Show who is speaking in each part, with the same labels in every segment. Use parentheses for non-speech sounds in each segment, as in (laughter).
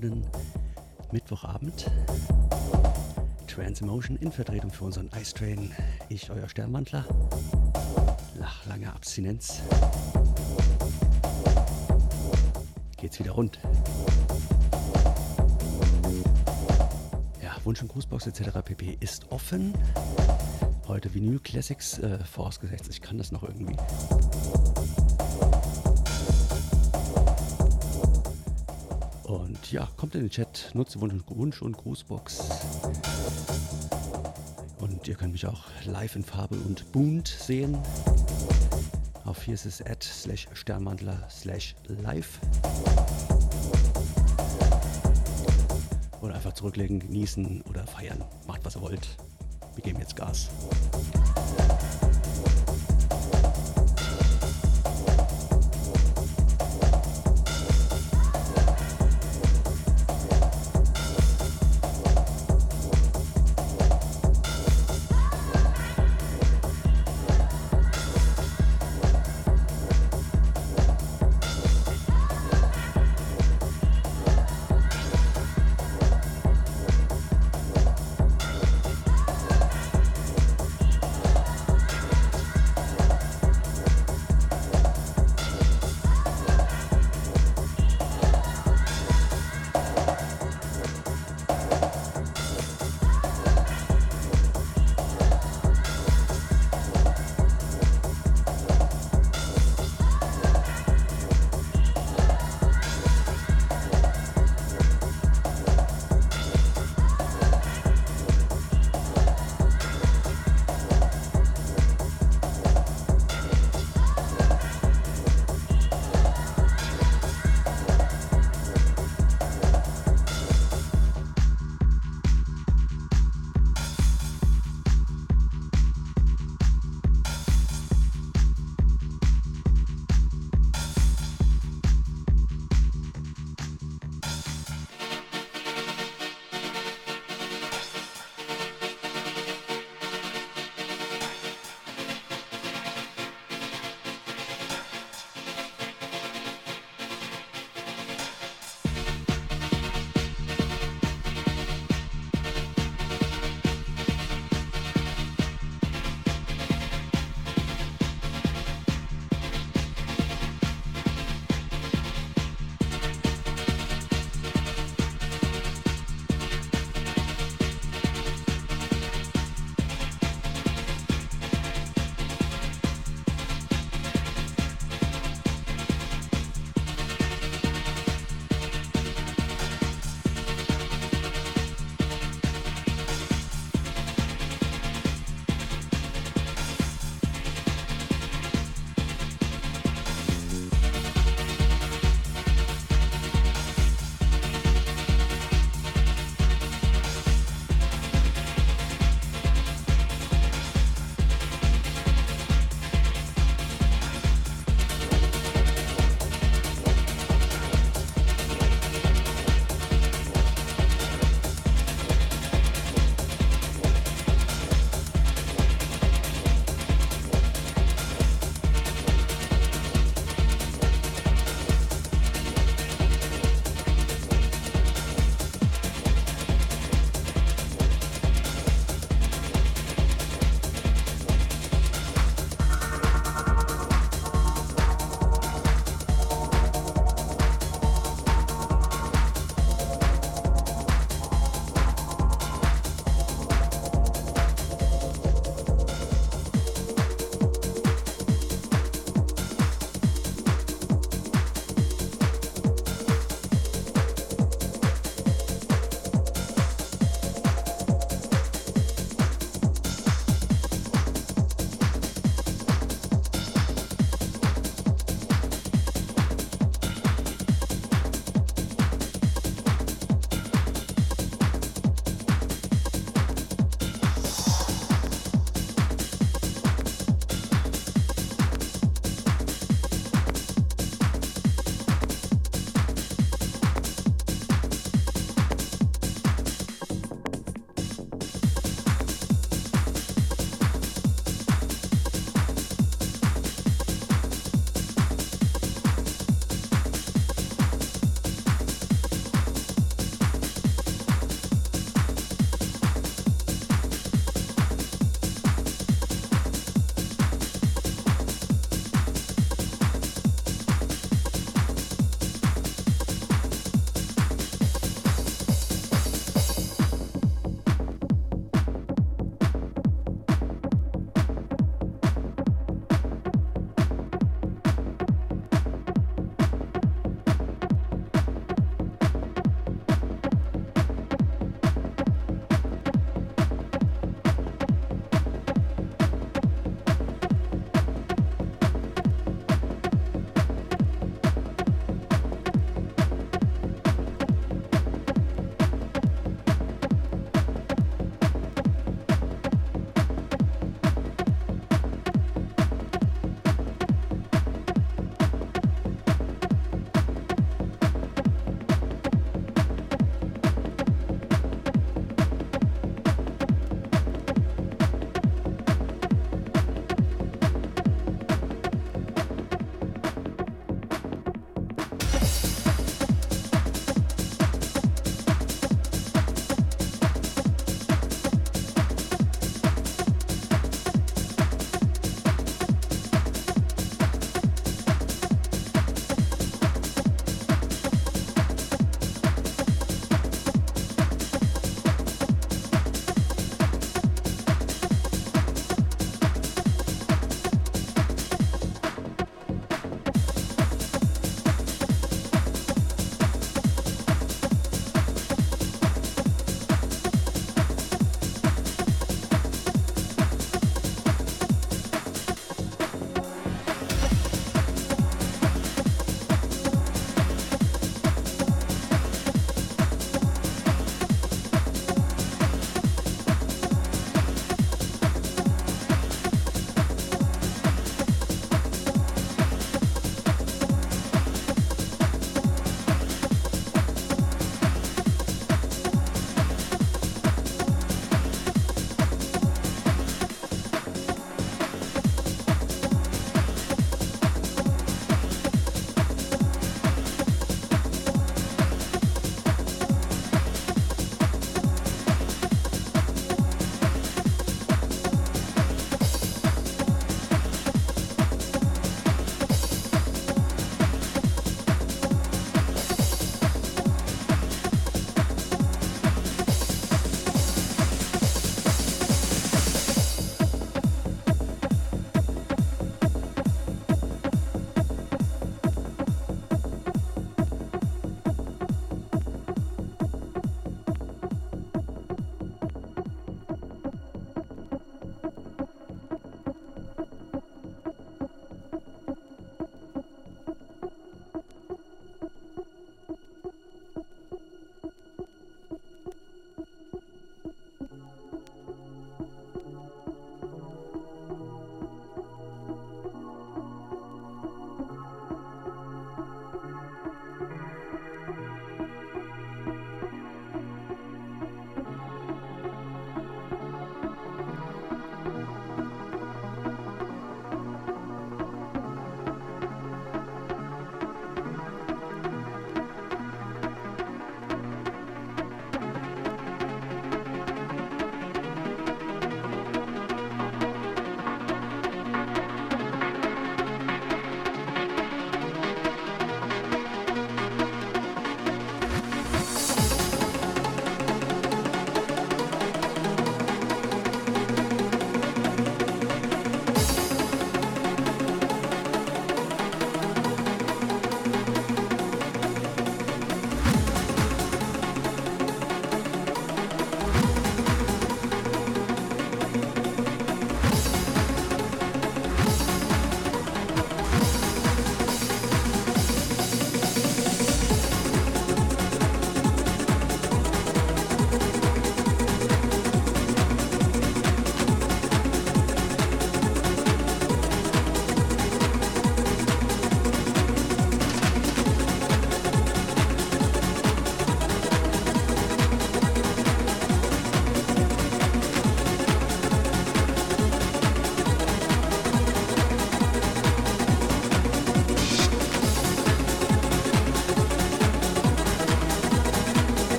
Speaker 1: schönen Mittwochabend. Transemotion in Vertretung für unseren Ice Train. Ich, euer Sternmantler. Nach langer Abstinenz geht's wieder rund. Ja, Wunsch- und Grußbox etc. pp. ist offen. Heute Vinyl Classics, äh, vorausgesetzt, ich kann das noch irgendwie. Kommt in den Chat, nutzt Wunsch und, Grußbox. Und ihr könnt mich auch live in Farbe und bunt sehen. Auf hier ist es at slash Sternmantler slash live. Oder einfach zurücklegen, genießen oder feiern. Macht was ihr wollt. Wir geben jetzt Gas.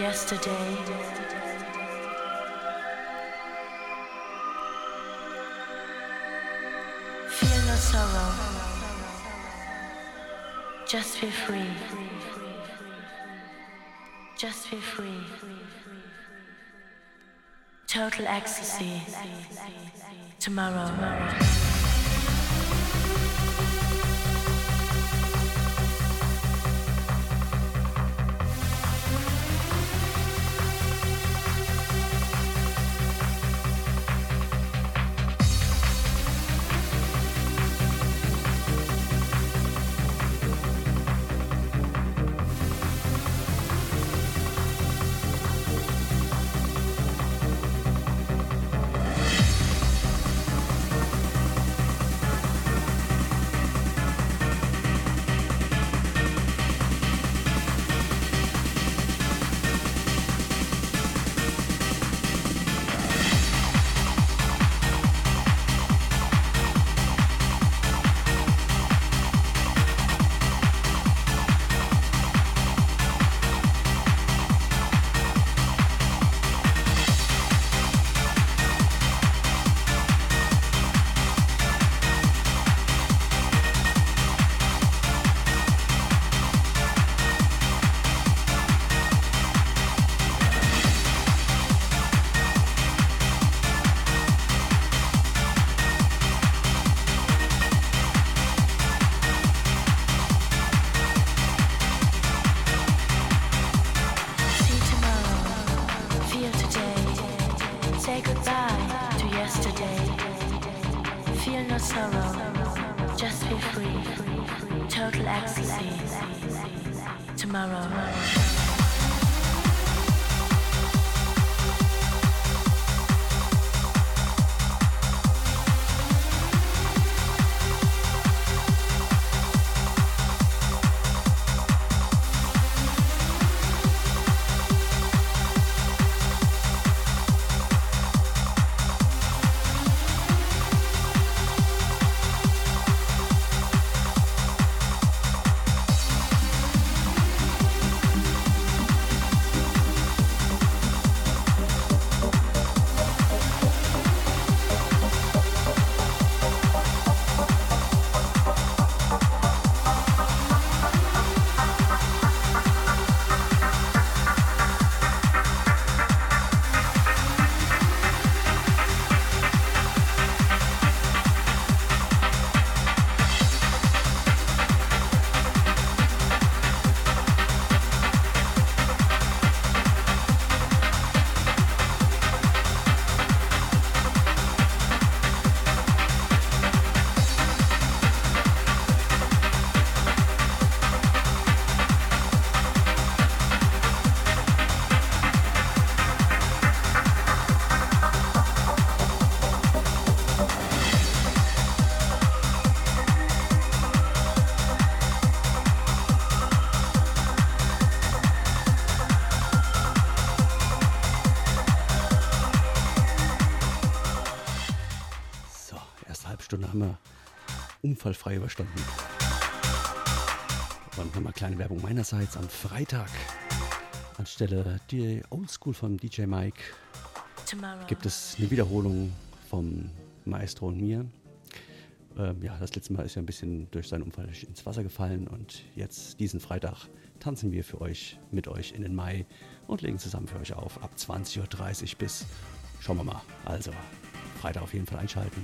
Speaker 2: yesterday. Feel no sorrow, just be free. Just be free. Total ecstasy. Tomorrow. Tomorrow.
Speaker 1: Unfallfrei überstanden. Und nochmal kleine Werbung meinerseits am Freitag. Anstelle die Oldschool von DJ Mike gibt es eine Wiederholung vom Maestro und mir. Ähm, ja, das letzte Mal ist ja ein bisschen durch seinen Unfall ins Wasser gefallen und jetzt diesen Freitag tanzen wir für euch, mit euch in den Mai und legen zusammen für euch auf ab 20.30 Uhr bis, schauen wir mal, also Freitag auf jeden Fall einschalten.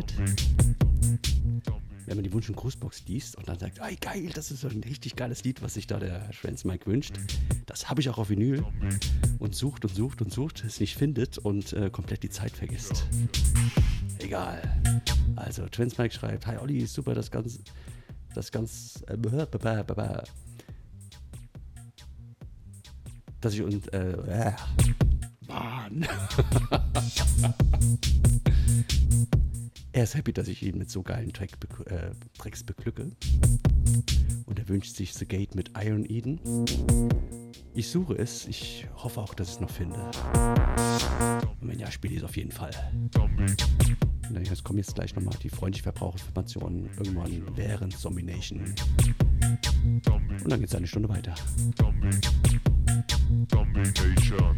Speaker 1: Passiert. Wenn man die Wunsch- und Grußbox liest und dann sagt, ey geil, das ist so ein richtig geiles Lied, was sich da der Trans Mike wünscht. Das habe ich auch auf Vinyl und sucht und sucht und sucht, es nicht findet und äh, komplett die Zeit vergisst. Egal. Also Trans Mike schreibt, hi Olli, super, das Ganze, das ganz, äh, dass ich und, äh, äh Mann. (laughs) er ist happy, dass ich ihn mit so geilen Track, äh, Tracks beglücke. Und er wünscht sich The Gate mit Iron Eden. Ich suche es. Ich hoffe auch, dass ich es noch finde. Und wenn ja, spiele ich es auf jeden Fall. Und jetzt kommen jetzt gleich nochmal die freundliche Verbraucherinformationen irgendwann während Domination. Und dann geht es eine Stunde weiter. Domination.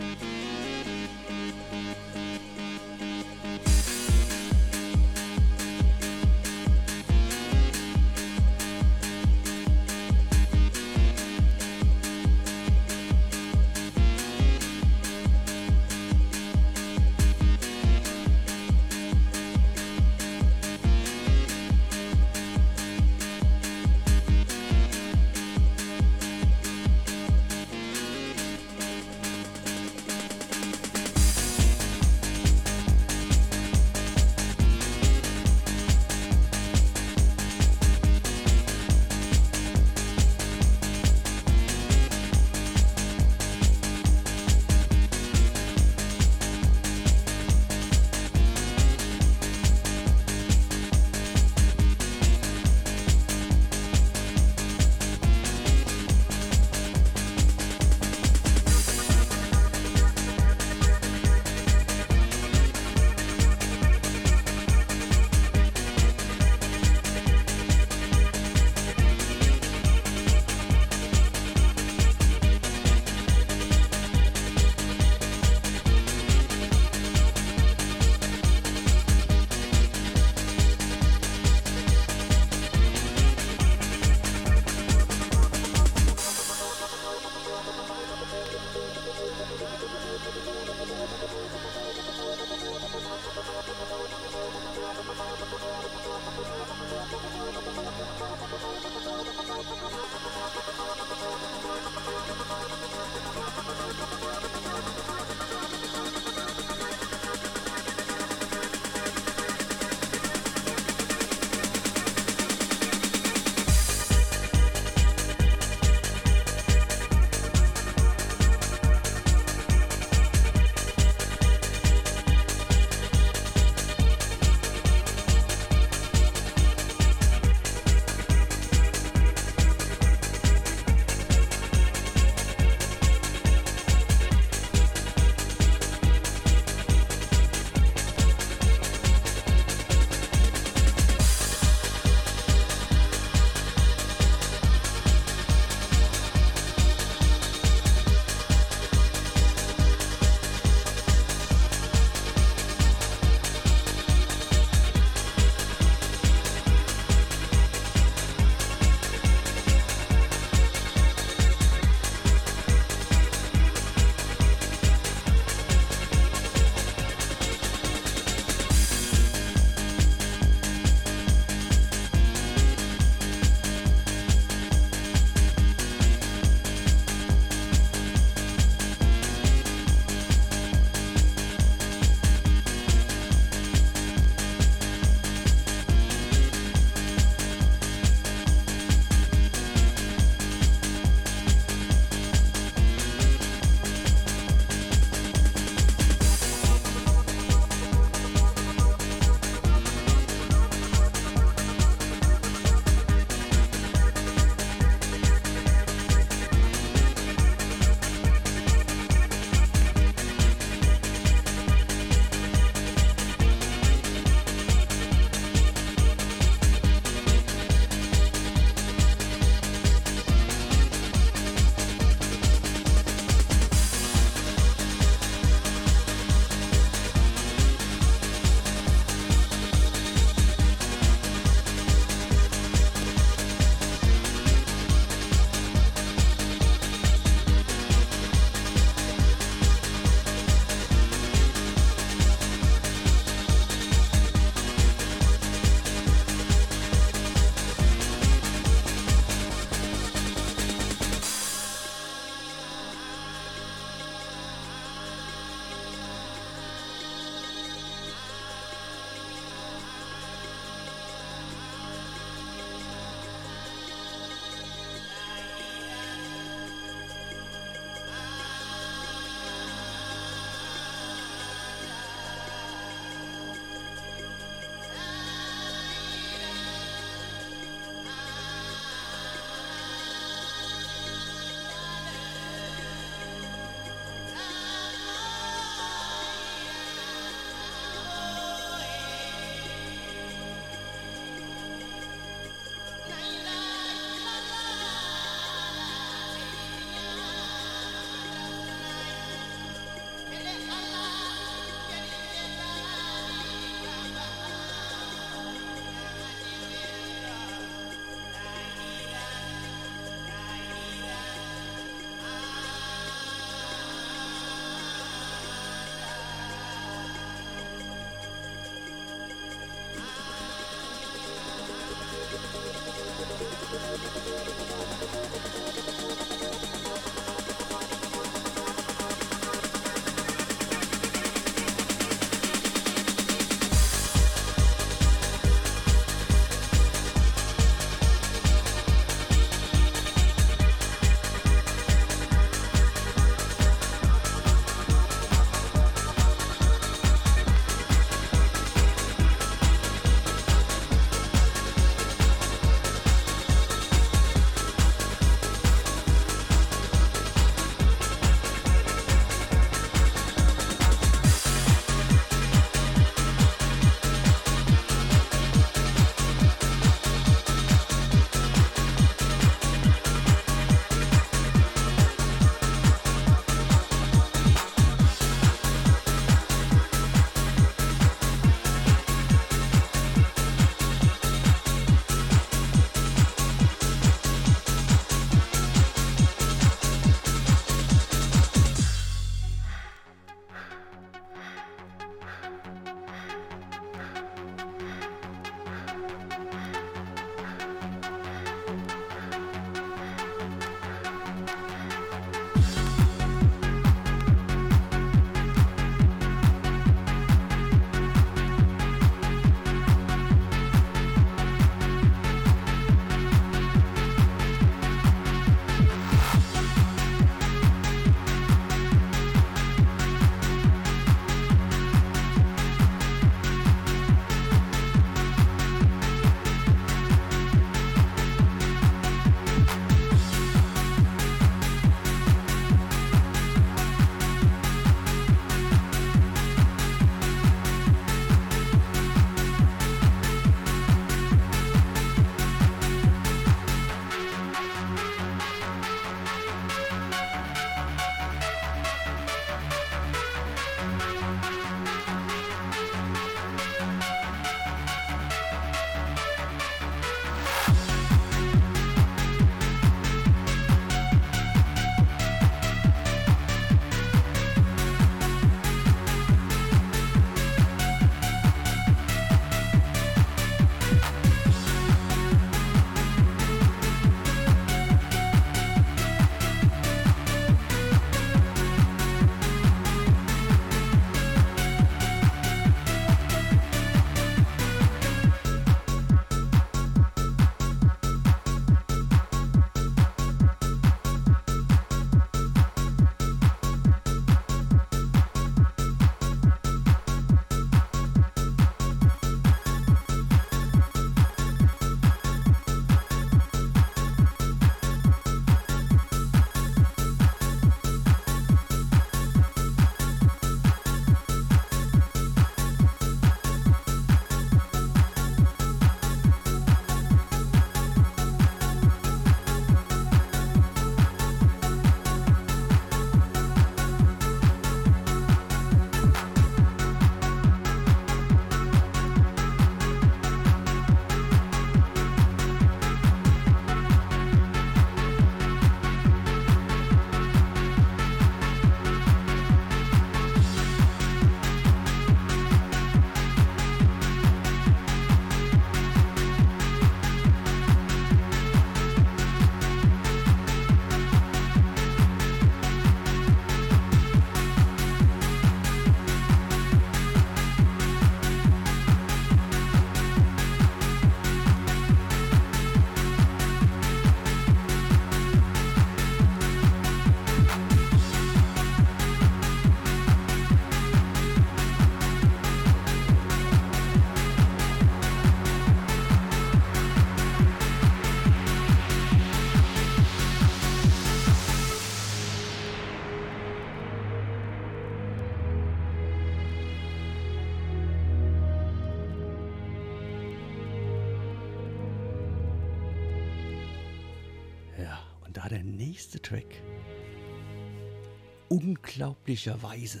Speaker 1: unglaublicherweise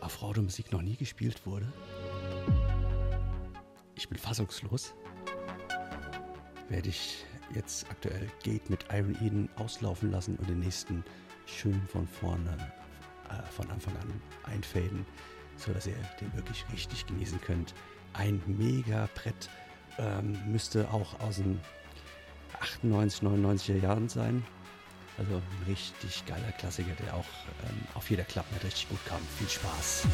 Speaker 1: auf Radiomusik noch nie gespielt wurde. Ich bin fassungslos. Werde ich jetzt aktuell Gate mit Iron Eden auslaufen lassen und den nächsten schön von vorne, äh, von Anfang an einfaden, sodass ihr den wirklich richtig genießen könnt. Ein mega Brett ähm, müsste auch aus den 98, 99er Jahren sein. Also ein richtig geiler Klassiker, der auch ähm, auf jeder Klappe richtig gut kam. Viel Spaß.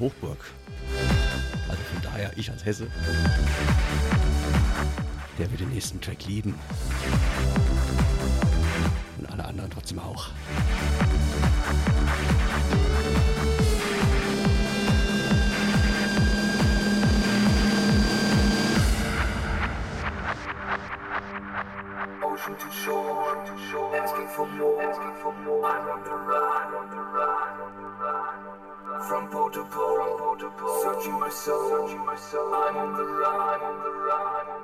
Speaker 3: Hochburg. Also von daher, ich als Hesse, der wird den nächsten Track lieben. Und alle anderen trotzdem auch.
Speaker 4: Ocean to shore, asking
Speaker 3: for more, asking for more. I'm on the run, on the run, on the run. From pole to pole, searching my soul. I'm on the run.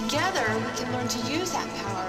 Speaker 4: Together, we can learn to use that power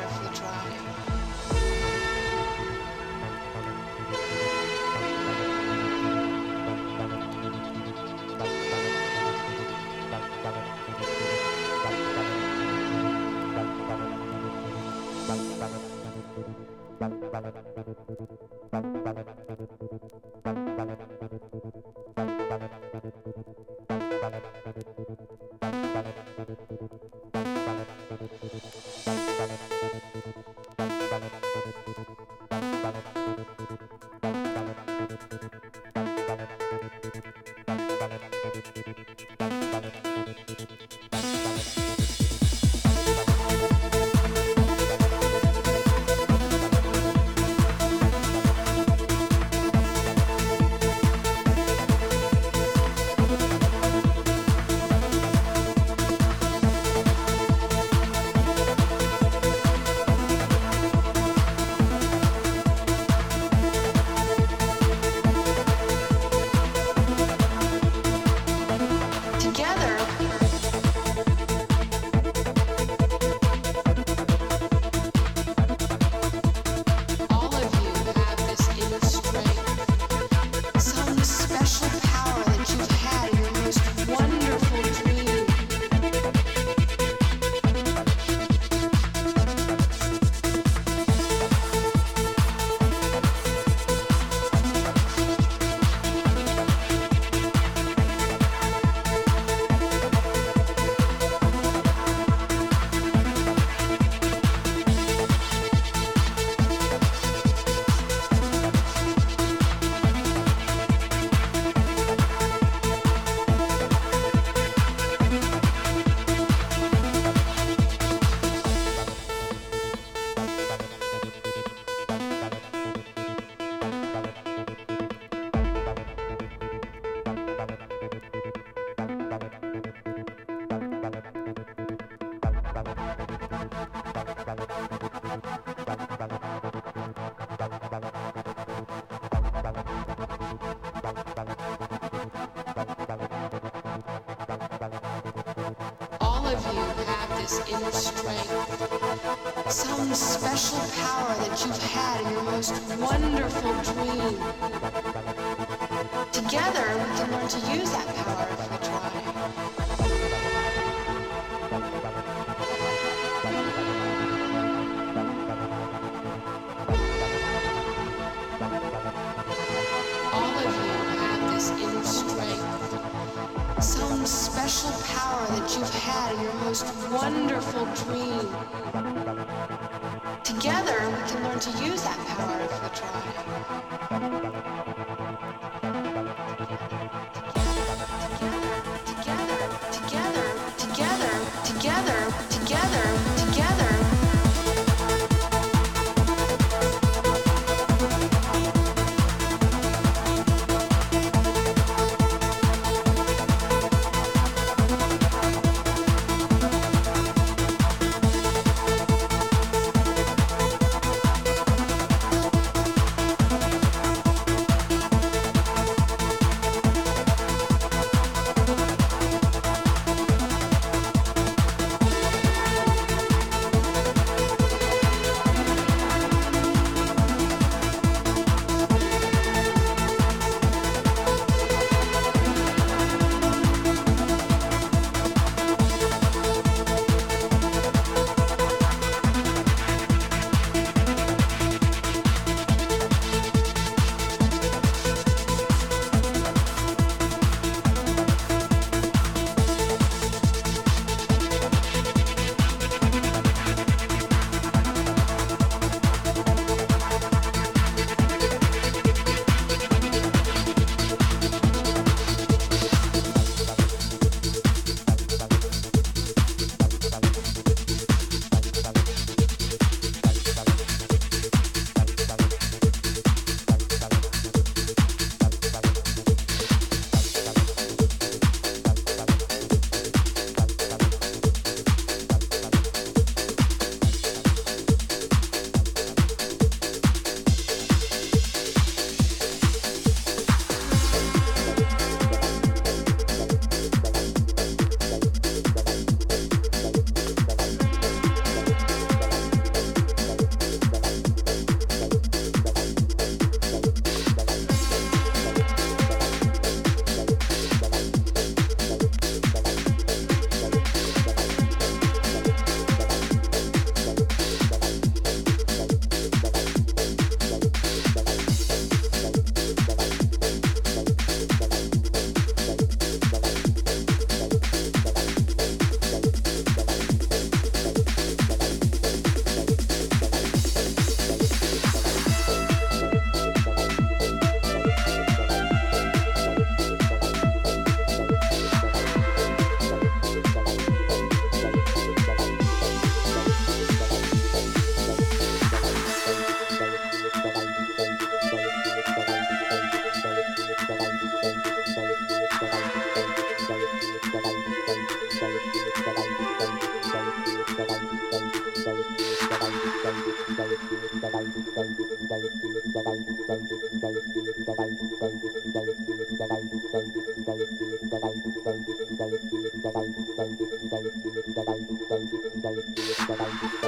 Speaker 4: inner strength, some special power that you've had in your most wonderful dream. Together, we can learn to use that power dream. Together, we can
Speaker 1: learn to use that power of the try. Thank you.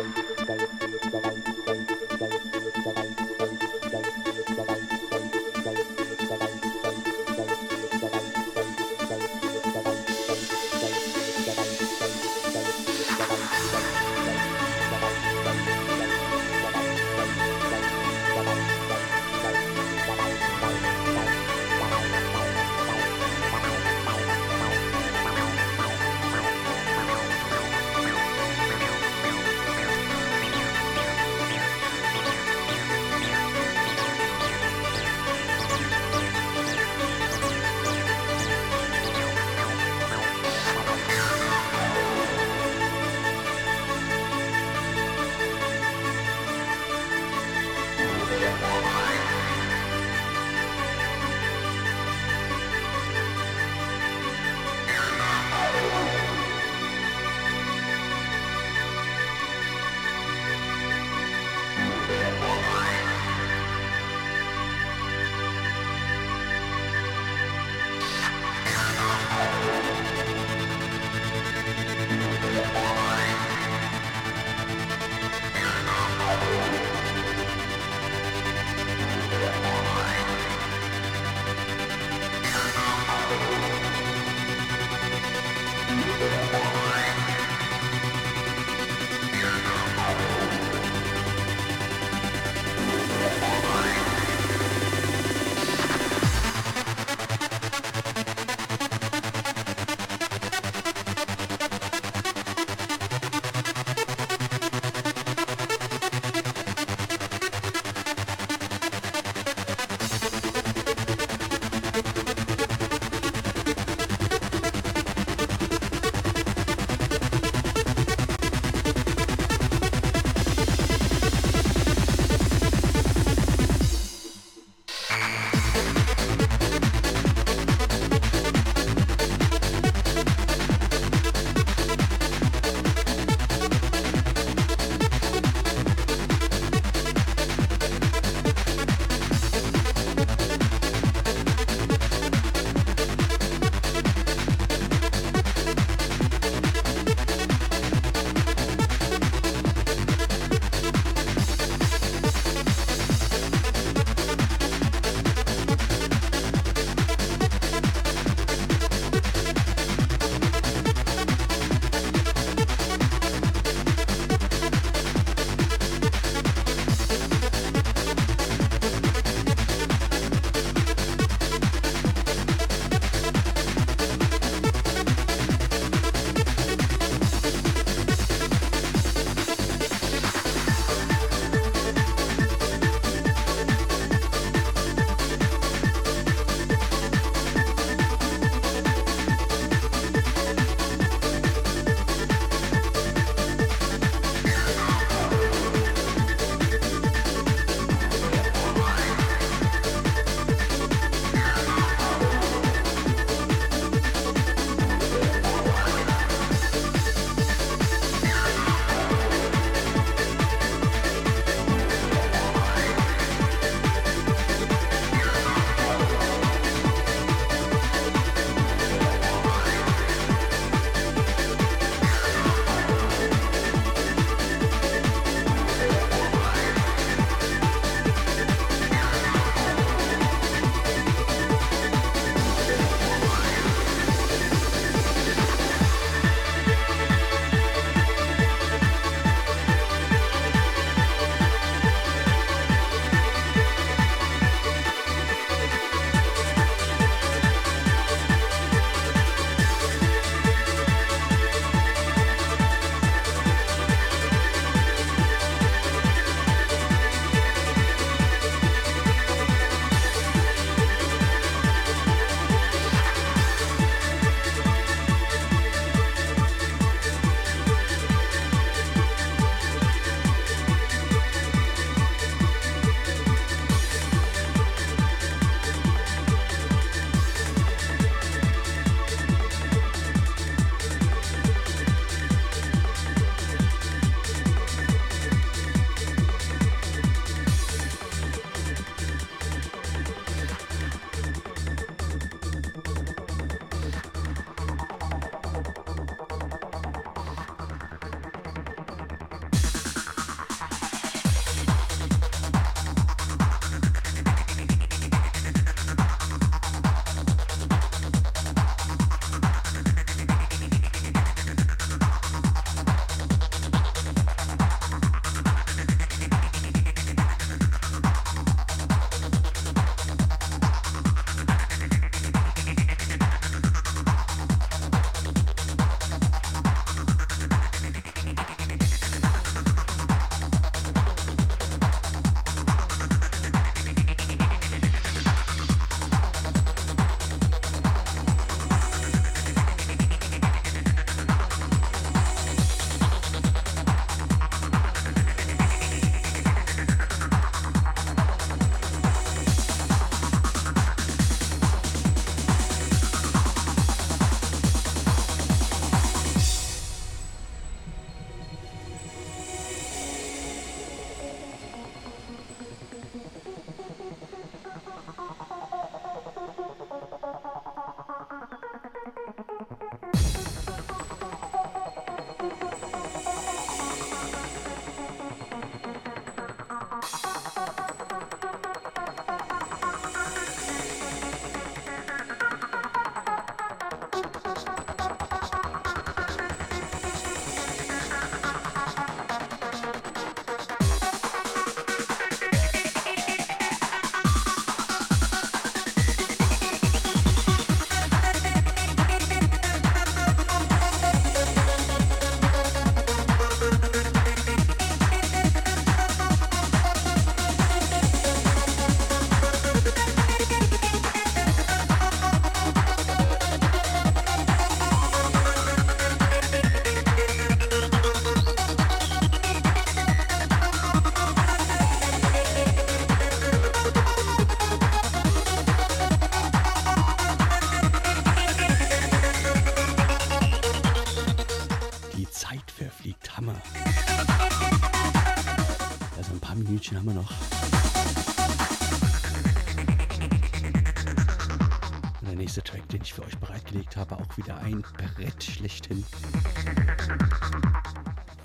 Speaker 1: Ich für euch bereitgelegt habe, auch wieder ein Brett schlechthin.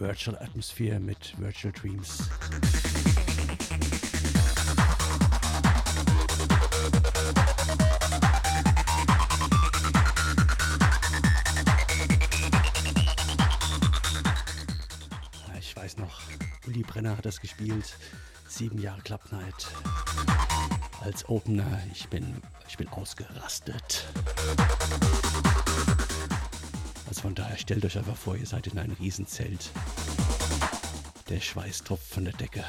Speaker 1: Virtual Atmosphere mit Virtual Dreams. Ich weiß noch, Uli Brenner hat das gespielt. Sieben Jahre Club Night. Als Opener, ich bin, ich bin ausgerastet. Also von daher stellt euch einfach vor, ihr seid in einem Riesenzelt. Der Schweiß tropft von der Decke.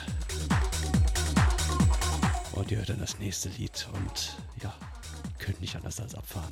Speaker 1: Und ihr hört dann das nächste Lied und ja, könnt nicht anders als abfahren.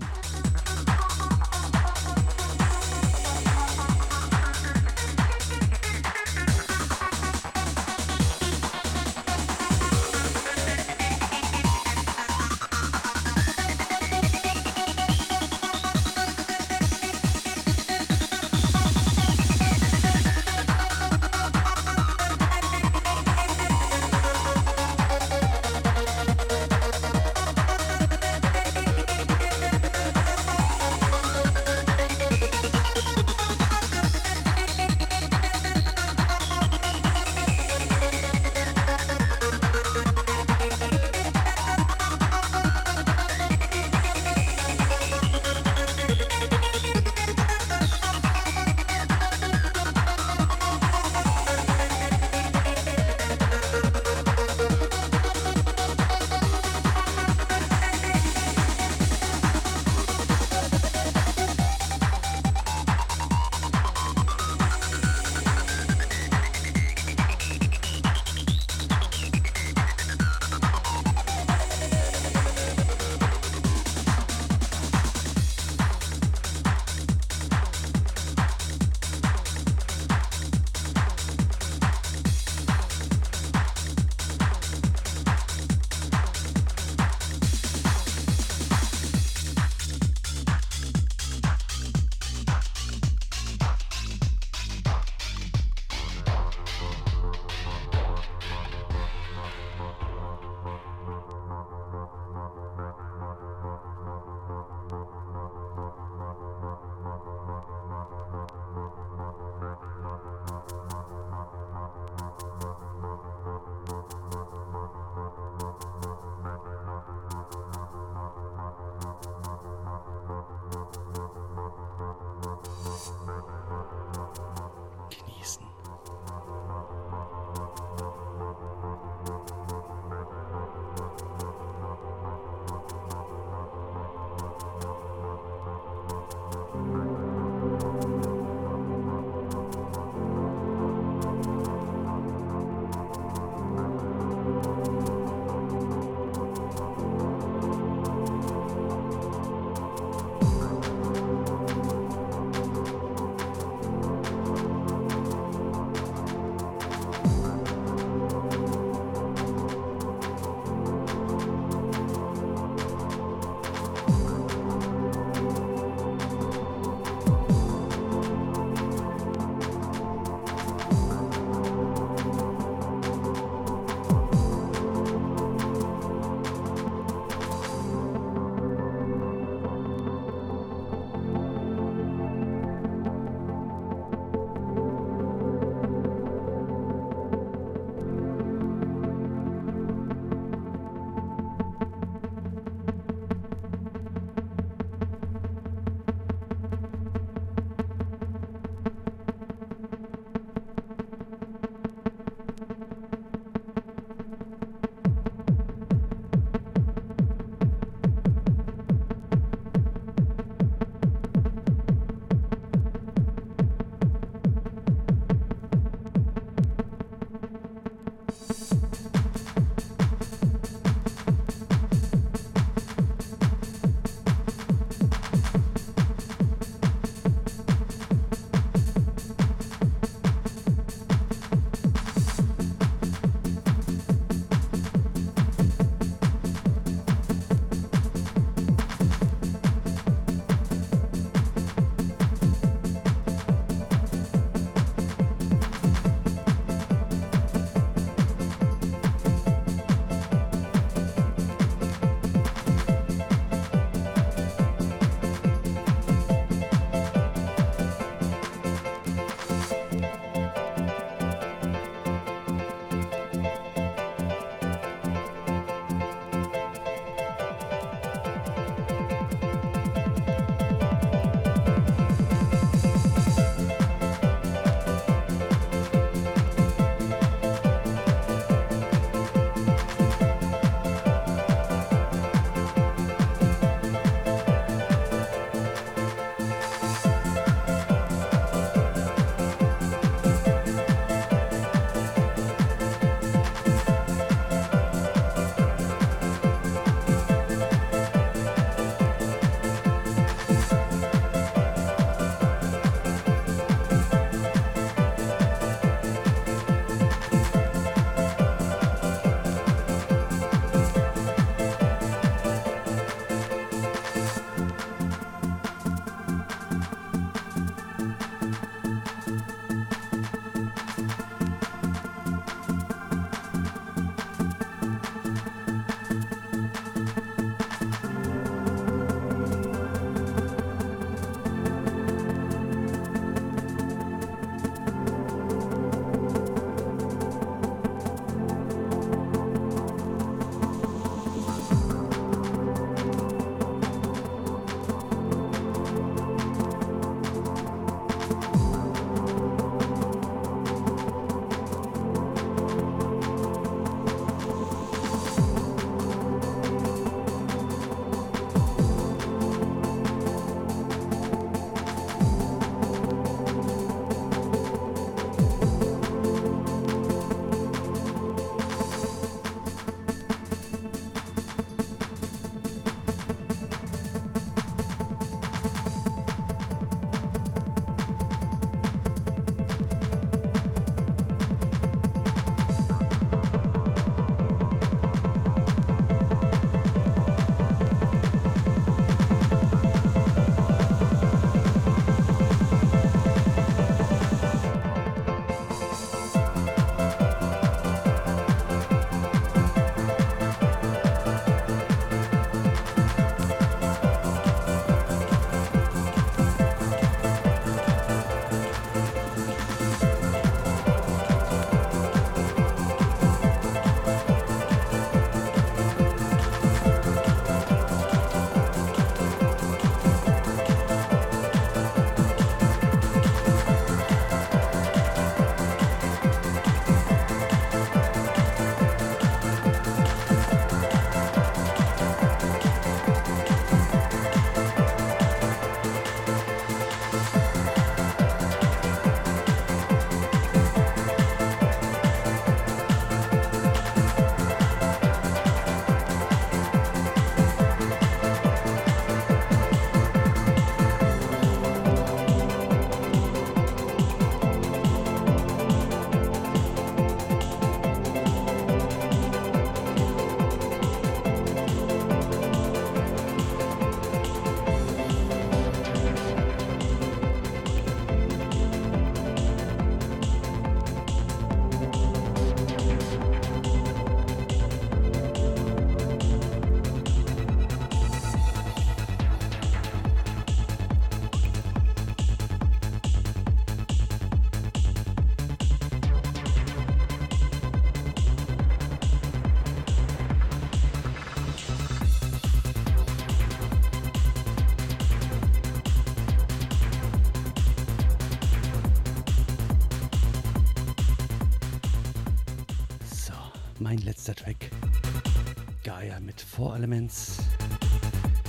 Speaker 1: Four Elements.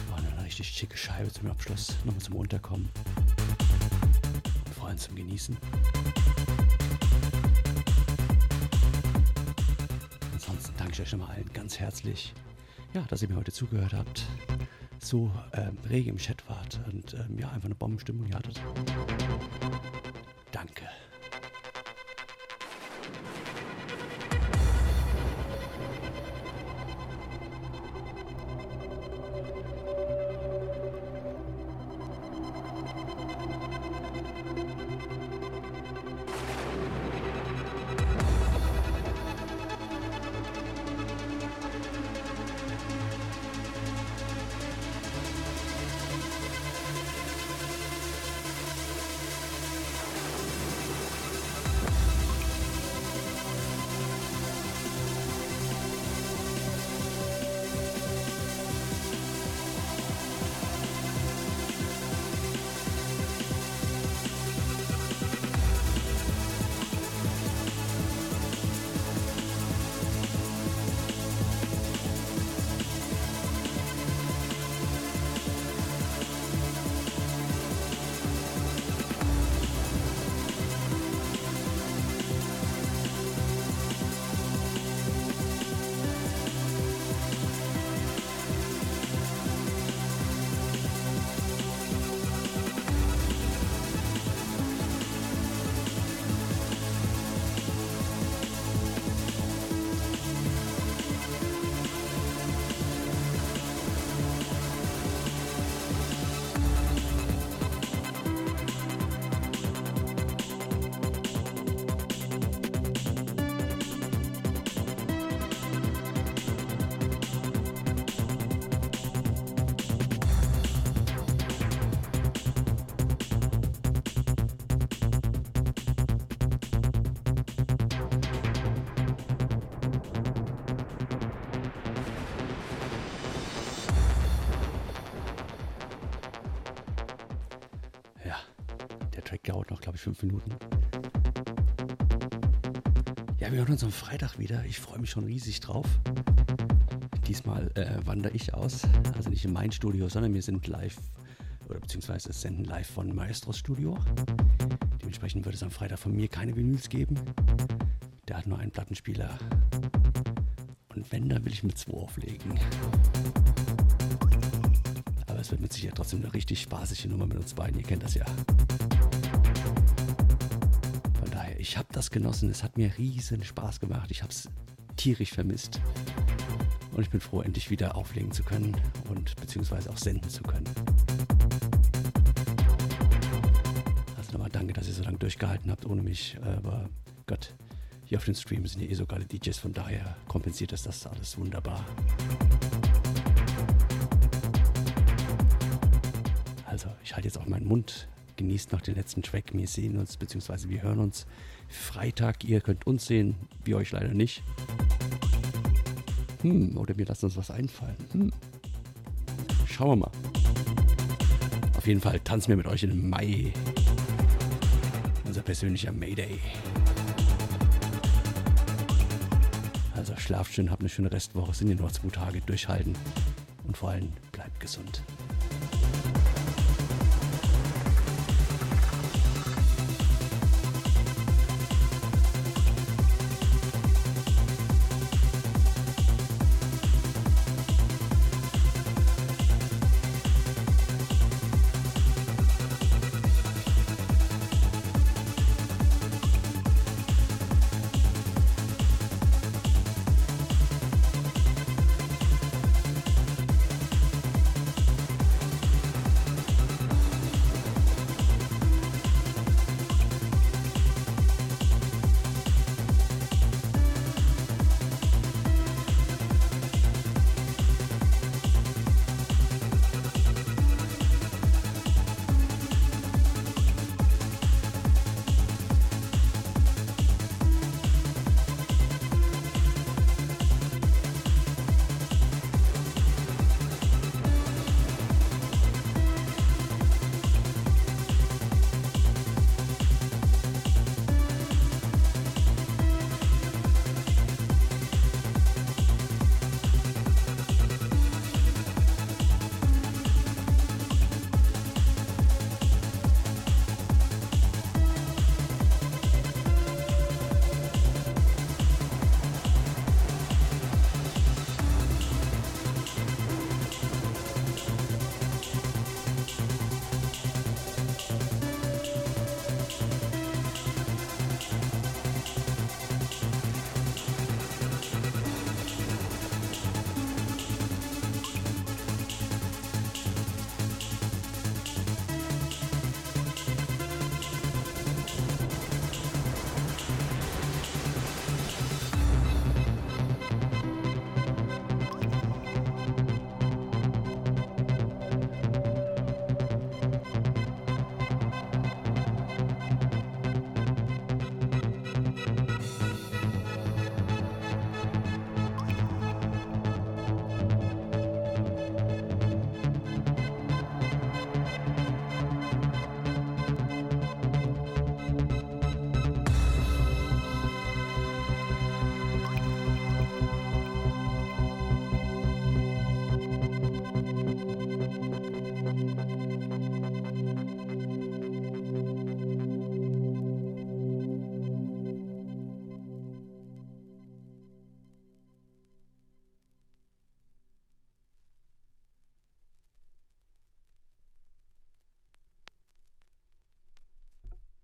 Speaker 1: War eine richtig schicke Scheibe zum Abschluss. Nochmal zum Unterkommen. Und vor allem zum Genießen. Ansonsten danke ich euch nochmal allen ganz herzlich, ja, dass ihr mir heute zugehört habt. So ähm, rege im Chat wart und ähm, ja, einfach eine Bombenstimmung hattet. Ich, fünf Minuten. Ja, wir hören uns am Freitag wieder. Ich freue mich schon riesig drauf. Diesmal äh, wandere ich aus. Also nicht in mein Studio, sondern wir sind live oder beziehungsweise senden live von Maestros Studio. Dementsprechend wird es am Freitag von mir keine Vinyls geben. Der hat nur einen Plattenspieler. Und wenn, dann will ich mit zwei auflegen. Aber es wird mit Sicherheit trotzdem eine richtig spaßige Nummer mit uns beiden. Ihr kennt das ja ich habe das genossen. Es hat mir riesen Spaß gemacht. Ich habe es tierisch vermisst. Und ich bin froh, endlich wieder auflegen zu können und beziehungsweise auch senden zu können. Also nochmal danke, dass ihr so lange durchgehalten habt ohne mich. Aber Gott, hier auf den Stream sind ja eh so geile DJs, von daher kompensiert es das alles wunderbar. Also, ich halte jetzt auch meinen Mund, genießt noch den letzten Track. Wir sehen uns, beziehungsweise wir hören uns Freitag. Ihr könnt uns sehen, wir euch leider nicht. Hm, oder wir lassen uns was einfallen. Hm. Schauen wir mal. Auf jeden Fall tanzen wir mit euch im Mai. Unser persönlicher Mayday. Also schlaft schön, habt eine schöne Restwoche, sind ja nur zwei Tage durchhalten und vor allem bleibt gesund.